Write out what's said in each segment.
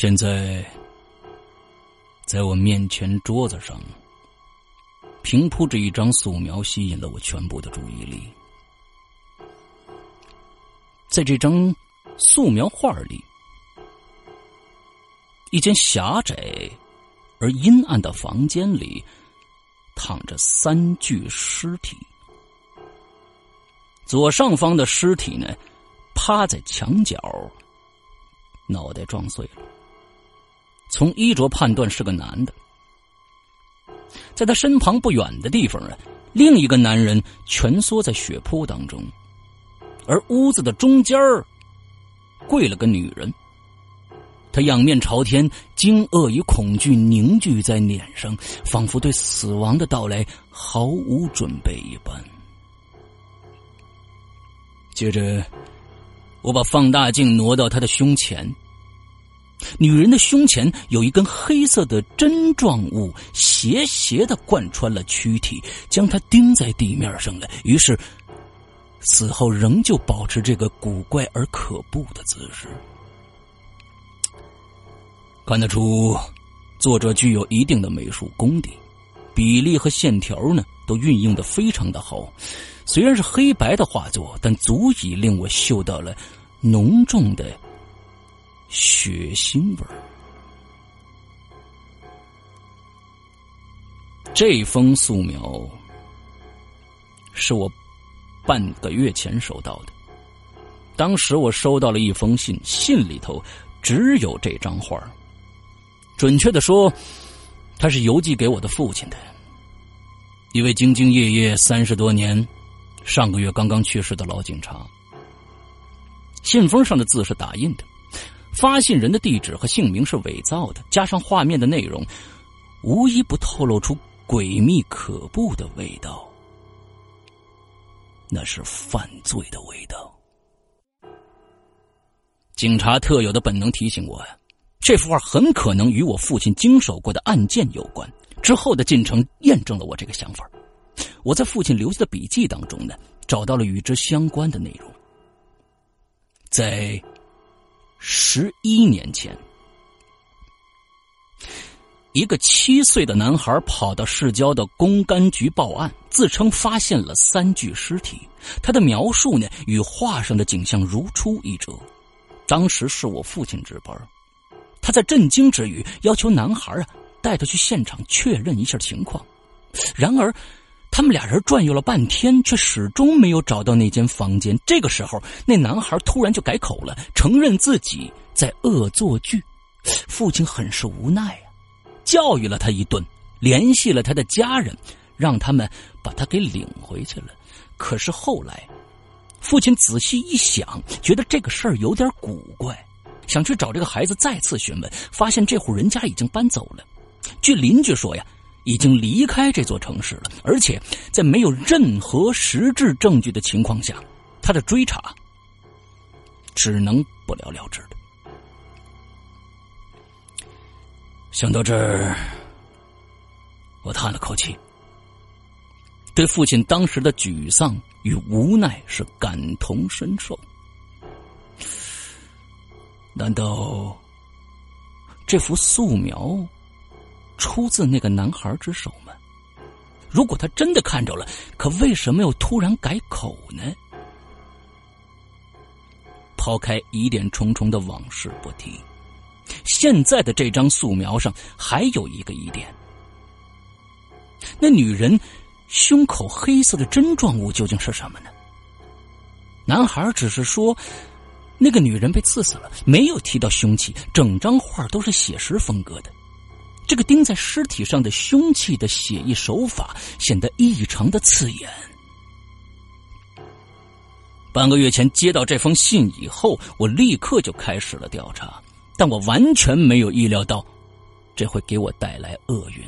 现在，在我面前桌子上，平铺着一张素描，吸引了我全部的注意力。在这张素描画里，一间狭窄而阴暗的房间里，躺着三具尸体。左上方的尸体呢，趴在墙角，脑袋撞碎了。从衣着判断是个男的，在他身旁不远的地方啊，另一个男人蜷缩在血泊当中，而屋子的中间儿跪了个女人，他仰面朝天，惊愕与恐惧凝聚在脸上，仿佛对死亡的到来毫无准备一般。接着，我把放大镜挪到他的胸前。女人的胸前有一根黑色的针状物，斜斜的贯穿了躯体，将她钉在地面上了。于是，死后仍旧保持这个古怪而可怖的姿势。看得出，作者具有一定的美术功底，比例和线条呢都运用的非常的好。虽然是黑白的画作，但足以令我嗅到了浓重的。血腥味儿。这封素描是我半个月前收到的。当时我收到了一封信，信里头只有这张画准确的说，他是邮寄给我的父亲的。一位兢兢业业三十多年、上个月刚刚去世的老警察。信封上的字是打印的。发信人的地址和姓名是伪造的，加上画面的内容，无一不透露出诡秘可怖的味道。那是犯罪的味道。警察特有的本能提醒我呀，这幅画很可能与我父亲经手过的案件有关。之后的进程验证了我这个想法。我在父亲留下的笔记当中呢，找到了与之相关的内容，在。十一年前，一个七岁的男孩跑到市郊的公安局报案，自称发现了三具尸体。他的描述呢，与画上的景象如出一辙。当时是我父亲值班，他在震惊之余，要求男孩啊带他去现场确认一下情况。然而。他们俩人转悠了半天，却始终没有找到那间房间。这个时候，那男孩突然就改口了，承认自己在恶作剧。父亲很是无奈啊，教育了他一顿，联系了他的家人，让他们把他给领回去了。可是后来，父亲仔细一想，觉得这个事儿有点古怪，想去找这个孩子再次询问，发现这户人家已经搬走了。据邻居说呀，已经离开这座城市了，而且在没有任何实质证据的情况下，他的追查只能不了了之的。想到这儿，我叹了口气，对父亲当时的沮丧与无奈是感同身受。难道这幅素描出自那个男孩之手吗？如果他真的看着了，可为什么又突然改口呢？抛开疑点重重的往事不提，现在的这张素描上还有一个疑点：那女人胸口黑色的针状物究竟是什么呢？男孩只是说。那个女人被刺死了，没有提到凶器，整张画都是写实风格的。这个钉在尸体上的凶器的写意手法显得异常的刺眼。半个月前接到这封信以后，我立刻就开始了调查，但我完全没有意料到，这会给我带来厄运。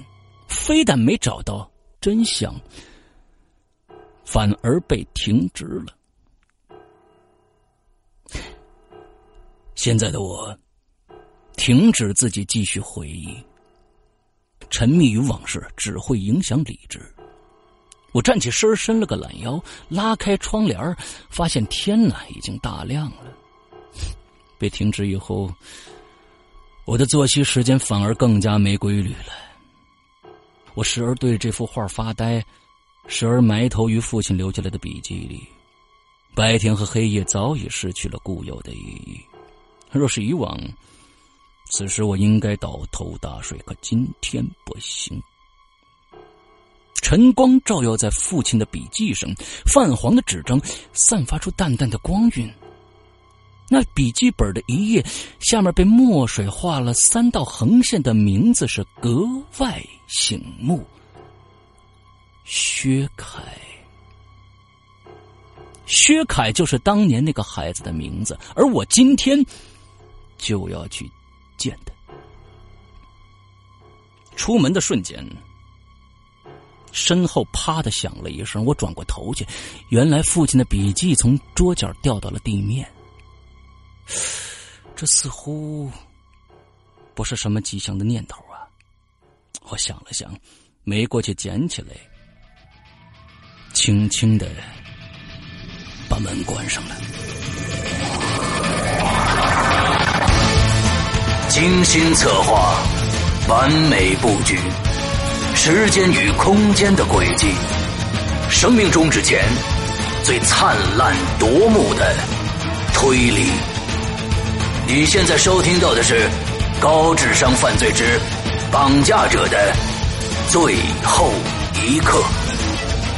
非但没找到真相，反而被停职了。现在的我，停止自己继续回忆，沉迷于往事只会影响理智。我站起身，伸了个懒腰，拉开窗帘，发现天呢已经大亮了。被停职以后，我的作息时间反而更加没规律了。我时而对这幅画发呆，时而埋头于父亲留下来的笔记里。白天和黑夜早已失去了固有的意义。若是以往，此时我应该倒头大睡，可今天不行。晨光照耀在父亲的笔记上，泛黄的纸张散发出淡淡的光晕。那笔记本的一页下面被墨水画了三道横线的名字是格外醒目。薛凯，薛凯就是当年那个孩子的名字，而我今天。就要去见的。出门的瞬间，身后啪的响了一声，我转过头去，原来父亲的笔记从桌角掉到了地面。这似乎不是什么吉祥的念头啊！我想了想，没过去捡起来，轻轻的把门关上了。精心策划，完美布局，时间与空间的轨迹，生命终止前最灿烂夺目的推理。你现在收听到的是《高智商犯罪之绑架者的最后一刻》，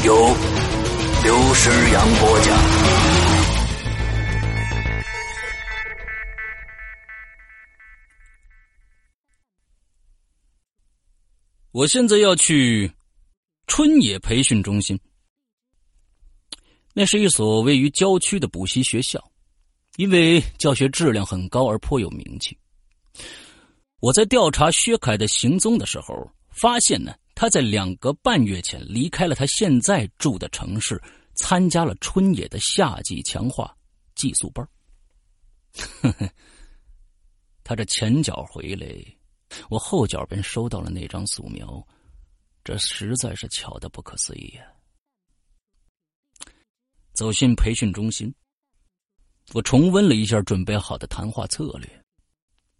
由刘诗阳播讲。我现在要去春野培训中心，那是一所位于郊区的补习学校，因为教学质量很高而颇有名气。我在调查薛凯的行踪的时候，发现呢，他在两个半月前离开了他现在住的城市，参加了春野的夏季强化寄宿班。呵呵，他这前脚回来。我后脚便收到了那张素描，这实在是巧的不可思议呀！走进培训中心，我重温了一下准备好的谈话策略。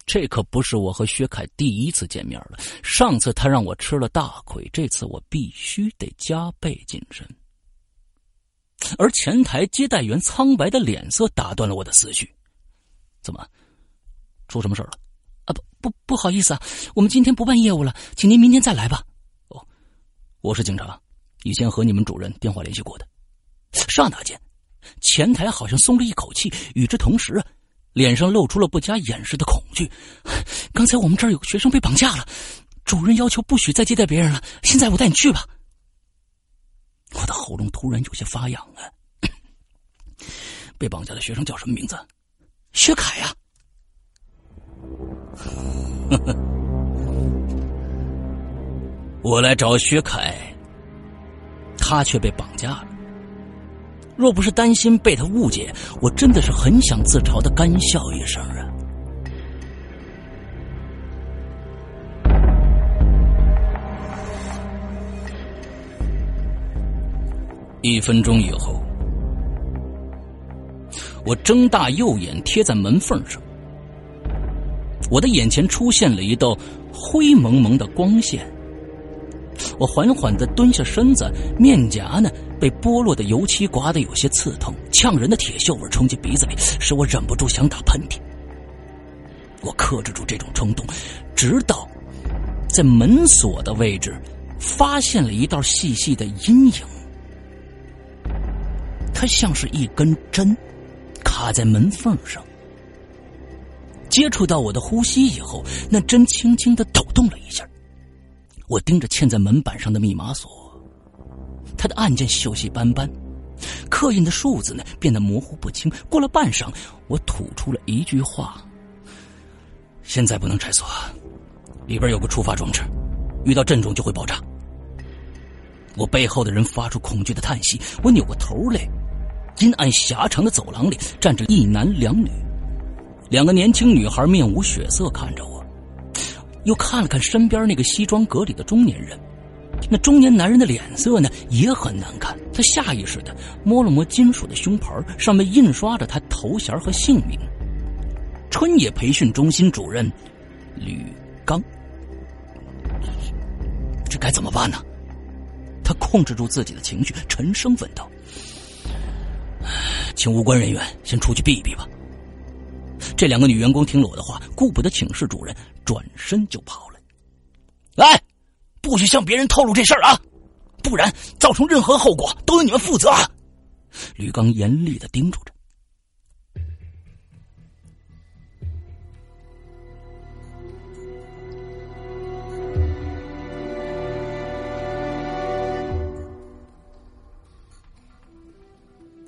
这可不是我和薛凯第一次见面了，上次他让我吃了大亏，这次我必须得加倍谨慎。而前台接待员苍白的脸色打断了我的思绪：怎么，出什么事了？不不好意思啊，我们今天不办业务了，请您明天再来吧。哦，我是警察，以前和你们主任电话联系过的。刹那间，前台好像松了一口气，与之同时，脸上露出了不加掩饰的恐惧。刚才我们这儿有个学生被绑架了，主任要求不许再接待别人了。现在我带你去吧。我的喉咙突然有些发痒啊。被绑架的学生叫什么名字？薛凯呀。呵 呵我来找薛凯，他却被绑架了。若不是担心被他误解，我真的是很想自嘲的干笑一声啊！一分钟以后，我睁大右眼贴在门缝上，我的眼前出现了一道灰蒙蒙的光线。我缓缓的蹲下身子，面颊呢被剥落的油漆刮得有些刺痛，呛人的铁锈味冲进鼻子里，使我忍不住想打喷嚏。我克制住这种冲动，直到在门锁的位置发现了一道细细的阴影。它像是一根针，卡在门缝上。接触到我的呼吸以后，那针轻轻的抖动了一下。我盯着嵌在门板上的密码锁，它的按键锈迹斑斑，刻印的数字呢变得模糊不清。过了半晌，我吐出了一句话：“现在不能拆锁，里边有个触发装置，遇到震动就会爆炸。”我背后的人发出恐惧的叹息。我扭过头来。阴暗狭长的走廊里站着一男两女，两个年轻女孩面无血色看着我，又看了看身边那个西装革履的中年人，那中年男人的脸色呢也很难看。他下意识的摸了摸金属的胸牌，上面印刷着他头衔和姓名：春野培训中心主任吕刚。这该怎么办呢？他控制住自己的情绪，沉声问道。请无关人员先出去避一避吧。这两个女员工听了我的话，顾不得请示主任，转身就跑了。来，不许向别人透露这事儿啊，不然造成任何后果都由你们负责。吕刚严厉的叮嘱着。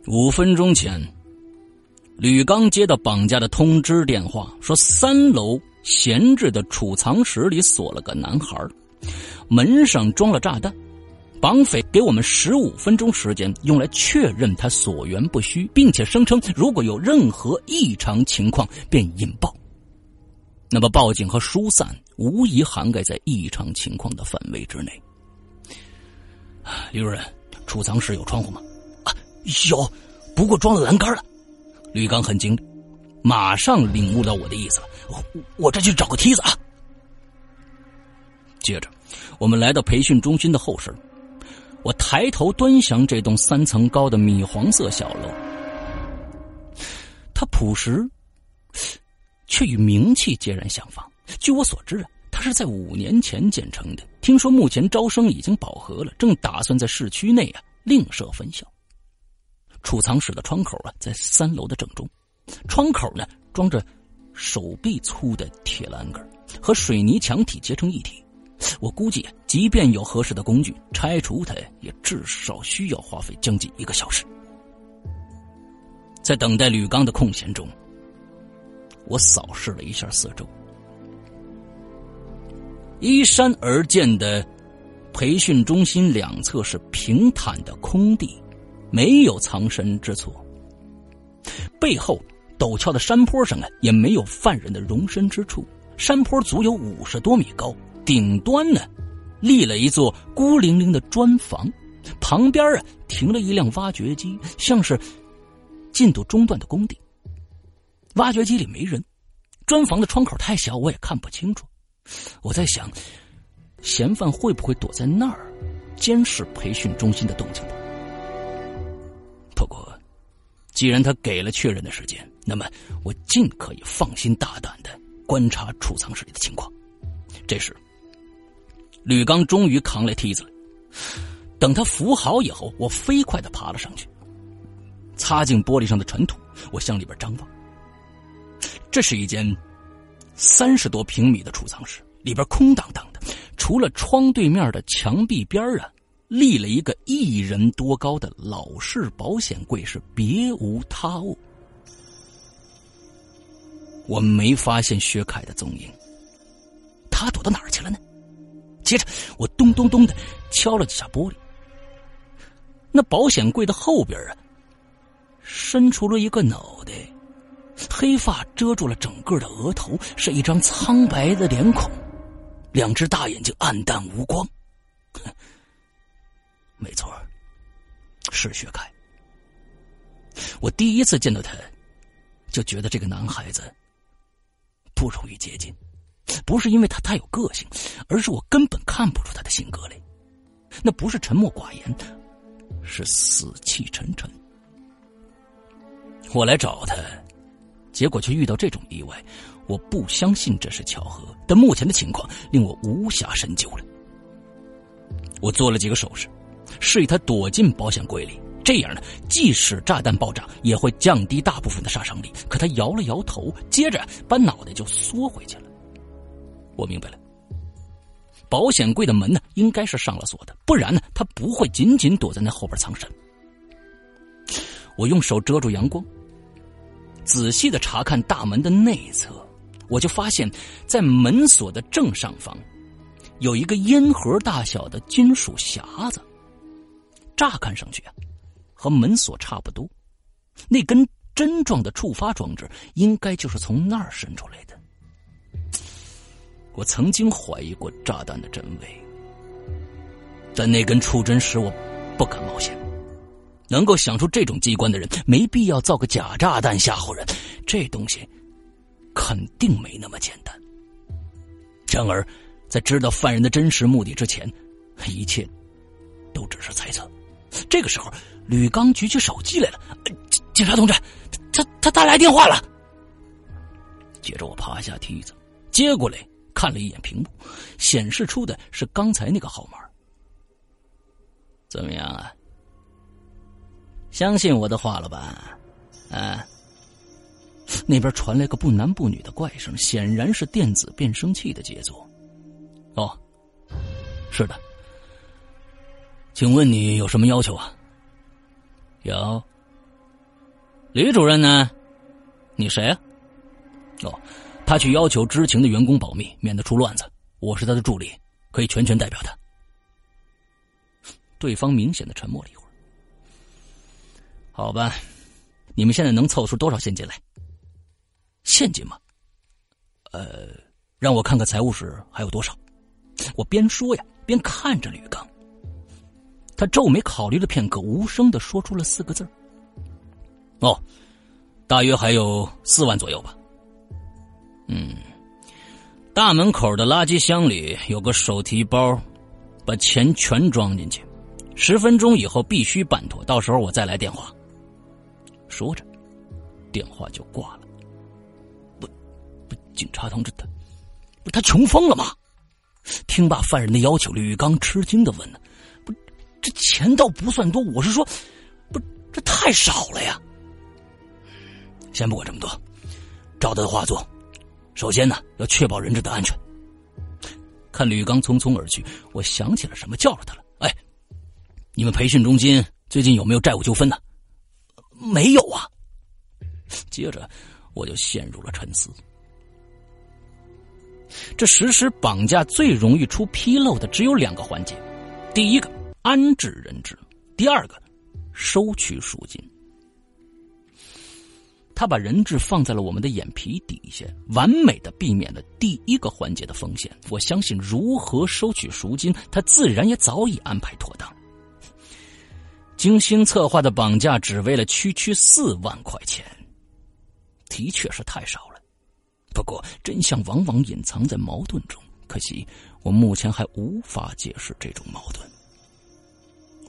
五分钟前，吕刚接到绑架的通知电话，说三楼闲置的储藏室里锁了个男孩，门上装了炸弹。绑匪给我们十五分钟时间，用来确认他所言不虚，并且声称如果有任何异常情况便引爆。那么报警和疏散无疑涵盖在异常情况的范围之内。李主任，储藏室有窗户吗？啊有，不过装了栏杆了。吕刚很精，马上领悟到我的意思了。我我这去找个梯子啊。接着，我们来到培训中心的后身。我抬头端详这栋三层高的米黄色小楼，它朴实，却与名气截然相反。据我所知啊，它是在五年前建成的。听说目前招生已经饱和了，正打算在市区内啊另设分校。储藏室的窗口啊，在三楼的正中，窗口呢装着手臂粗的铁栏杆，和水泥墙体结成一体。我估计，即便有合适的工具，拆除它也至少需要花费将近一个小时。在等待铝钢的空闲中，我扫视了一下四周，依山而建的培训中心两侧是平坦的空地。没有藏身之处，背后陡峭的山坡上啊，也没有犯人的容身之处。山坡足有五十多米高，顶端呢，立了一座孤零零的砖房，旁边啊停了一辆挖掘机，像是进度中断的工地。挖掘机里没人，砖房的窗口太小，我也看不清楚。我在想，嫌犯会不会躲在那儿监视培训中心的动静呢？不过，既然他给了确认的时间，那么我尽可以放心大胆的观察储藏室里的情况。这时，吕刚终于扛来梯子了。等他扶好以后，我飞快的爬了上去，擦净玻璃上的尘土，我向里边张望。这是一间三十多平米的储藏室，里边空荡荡的，除了窗对面的墙壁边啊。立了一个一人多高的老式保险柜，是别无他物。我没发现薛凯的踪影，他躲到哪儿去了呢？接着，我咚咚咚的敲了几下玻璃。那保险柜的后边啊，伸出了一个脑袋，黑发遮住了整个的额头，是一张苍白的脸孔，两只大眼睛暗淡无光。没错，是薛凯。我第一次见到他，就觉得这个男孩子不容易接近。不是因为他太有个性，而是我根本看不出他的性格来。那不是沉默寡言，是死气沉沉。我来找他，结果却遇到这种意外。我不相信这是巧合，但目前的情况令我无暇深究了。我做了几个手势，示意他躲进保险柜里。这样呢，即使炸弹爆炸，也会降低大部分的杀伤力。可他摇了摇头，接着把脑袋就缩回去了。我明白了，保险柜的门呢，应该是上了锁的，不然呢，他不会仅仅躲在那后边藏身。我用手遮住阳光，仔细的查看大门的内侧，我就发现，在门锁的正上方，有一个烟盒大小的金属匣子。乍看上去啊，和门锁差不多，那根针状的触发装置，应该就是从那儿伸出来的。我曾经怀疑过炸弹的真伪，但那根触针使我不敢冒险。能够想出这种机关的人，没必要造个假炸弹吓唬人。这东西肯定没那么简单。然而，在知道犯人的真实目的之前，一切都只是猜测。这个时候，吕刚举起手机来了：“警察同志，他他他来电话了。”接着，我爬下梯子，接过来。看了一眼屏幕，显示出的是刚才那个号码。怎么样啊？相信我的话了吧？啊？那边传来个不男不女的怪声，显然是电子变声器的杰作。哦，是的。请问你有什么要求啊？有。李主任呢？你谁啊？哦。他去要求知情的员工保密，免得出乱子。我是他的助理，可以全权代表他。对方明显的沉默了一会儿。好吧，你们现在能凑出多少现金来？现金吗？呃，让我看看财务室还有多少。我边说呀，边看着吕刚。他皱眉考虑了片刻，无声的说出了四个字哦，大约还有四万左右吧。”嗯，大门口的垃圾箱里有个手提包，把钱全装进去。十分钟以后必须办妥，到时候我再来电话。说着，电话就挂了。不，不，警察同志，他不，他穷疯了吗？听罢犯人的要求，吕刚吃惊的问：“不，这钱倒不算多，我是说，不，这太少了呀。”先不管这么多，照他的话做。首先呢，要确保人质的安全。看吕刚匆匆而去，我想起了什么，叫住他了。哎，你们培训中心最近有没有债务纠纷呢？没有啊。接着，我就陷入了沉思。这实施绑架最容易出纰漏的只有两个环节：第一个，安置人质；第二个，收取赎金。他把人质放在了我们的眼皮底下，完美的避免了第一个环节的风险。我相信，如何收取赎金，他自然也早已安排妥当。精心策划的绑架，只为了区区四万块钱，的确是太少了。不过，真相往往隐藏在矛盾中，可惜我目前还无法解释这种矛盾。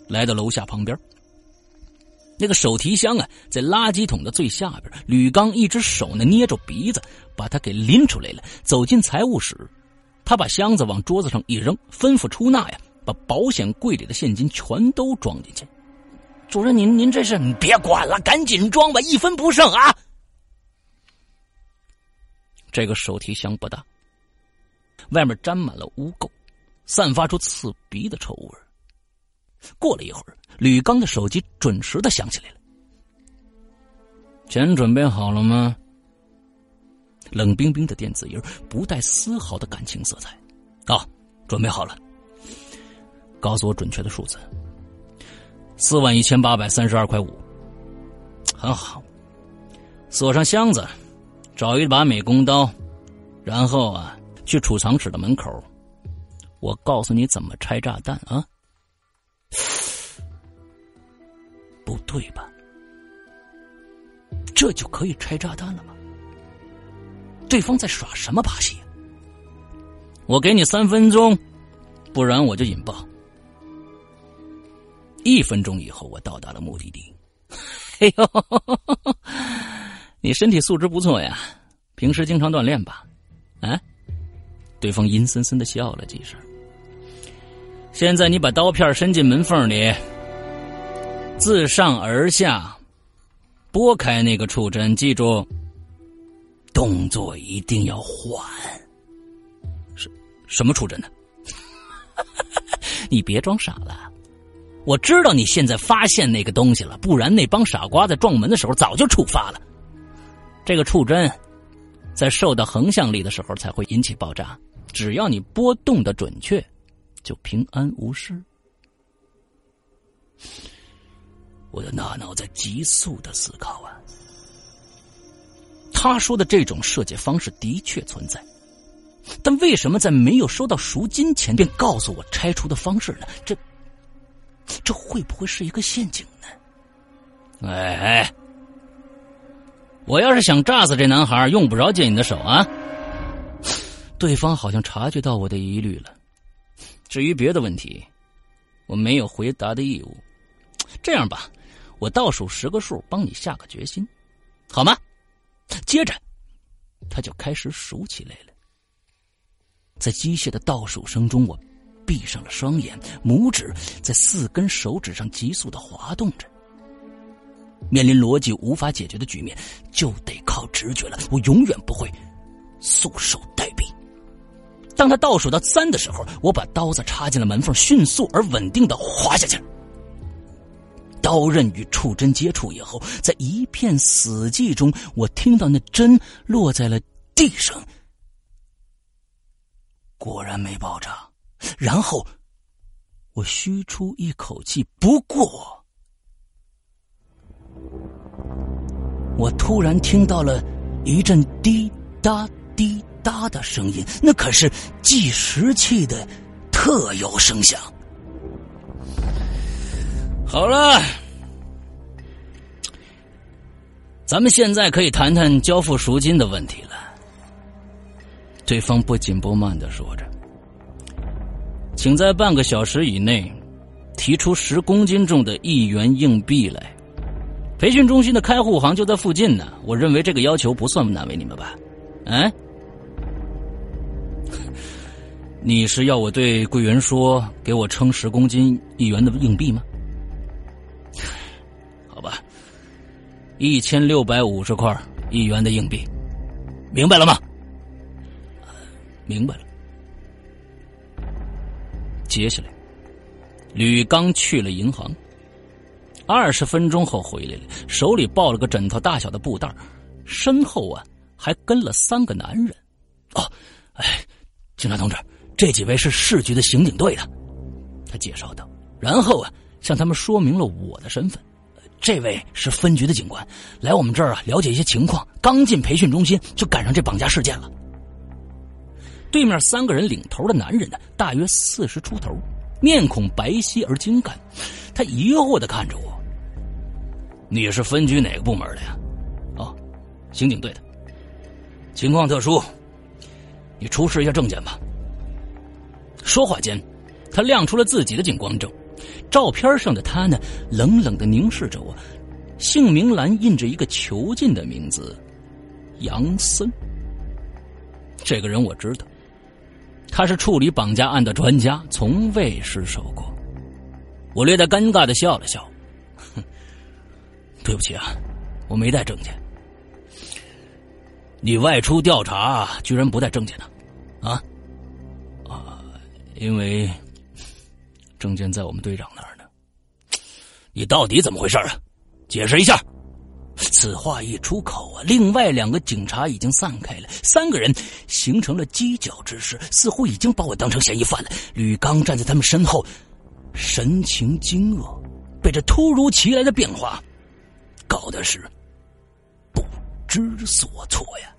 来到楼下旁边。那个手提箱啊，在垃圾桶的最下边。吕刚一只手呢捏着鼻子，把它给拎出来了。走进财务室，他把箱子往桌子上一扔，吩咐出纳呀，把保险柜里的现金全都装进去。主任，您您这是？你别管了，赶紧装吧，一分不剩啊！这个手提箱不大，外面沾满了污垢，散发出刺鼻的臭味。过了一会儿。吕刚的手机准时的响起来了。钱准备好了吗？冷冰冰的电子音不带丝毫的感情色彩。好，准备好了，告诉我准确的数字。四万一千八百三十二块五，很好。锁上箱子，找一把美工刀，然后啊，去储藏室的门口。我告诉你怎么拆炸弹啊！不对吧？这就可以拆炸弹了吗？对方在耍什么把戏？我给你三分钟，不然我就引爆。一分钟以后，我到达了目的地。哎呦，你身体素质不错呀，平时经常锻炼吧？啊？对方阴森森的笑了几声。现在你把刀片伸进门缝里，自上而下拨开那个触针，记住，动作一定要缓。什什么触针呢？你别装傻了。我知道你现在发现那个东西了，不然那帮傻瓜在撞门的时候早就触发了。这个触针在受到横向力的时候才会引起爆炸，只要你拨动的准确，就平安无事。我的大脑在急速的思考啊，他说的这种设计方式的确存在，但为什么在没有收到赎金前便告诉我拆除的方式呢？这。这会不会是一个陷阱呢？哎，我要是想炸死这男孩，用不着借你的手啊。对方好像察觉到我的疑虑了。至于别的问题，我没有回答的义务。这样吧，我倒数十个数，帮你下个决心，好吗？接着，他就开始数起来了。在机械的倒数声中，我。闭上了双眼，拇指在四根手指上急速的滑动着。面临逻辑无法解决的局面，就得靠直觉了。我永远不会束手待毙。当他倒数到三的时候，我把刀子插进了门缝，迅速而稳定的滑下去。刀刃与触针接触以后，在一片死寂中，我听到那针落在了地上，果然没爆炸。然后，我吁出一口气。不过，我突然听到了一阵滴答滴哒的声音，那可是计时器的特有声响。好了，咱们现在可以谈谈交付赎金的问题了。对方不紧不慢的说着。请在半个小时以内提出十公斤重的一元硬币来。培训中心的开户行就在附近呢，我认为这个要求不算难为你们吧？嗯？你是要我对柜员说给我称十公斤一元的硬币吗？好吧，一千六百五十块一元的硬币，明白了吗？明白了。接下来，吕刚去了银行。二十分钟后回来了，手里抱了个枕头大小的布袋，身后啊还跟了三个男人。哦，哎，警察同志，这几位是市局的刑警队的，他介绍道。然后啊，向他们说明了我的身份。这位是分局的警官，来我们这儿啊了解一些情况。刚进培训中心，就赶上这绑架事件了。对面三个人领头的男人呢，大约四十出头，面孔白皙而精干。他疑惑的看着我：“你是分局哪个部门的呀？”“哦，刑警队的。”“情况特殊，你出示一下证件吧。”说话间，他亮出了自己的警光证。照片上的他呢，冷冷的凝视着我，姓名栏印着一个囚禁的名字：杨森。这个人我知道。他是处理绑架案的专家，从未失手过。我略带尴尬的笑了笑，哼，对不起啊，我没带证件。你外出调查居然不带证件呢？啊？啊？因为证件在我们队长那儿呢。你到底怎么回事啊？解释一下。此话一出口啊，另外两个警察已经散开了，三个人形成了犄角之势，似乎已经把我当成嫌疑犯了。吕刚站在他们身后，神情惊愕，被这突如其来的变化搞得是不知所措呀。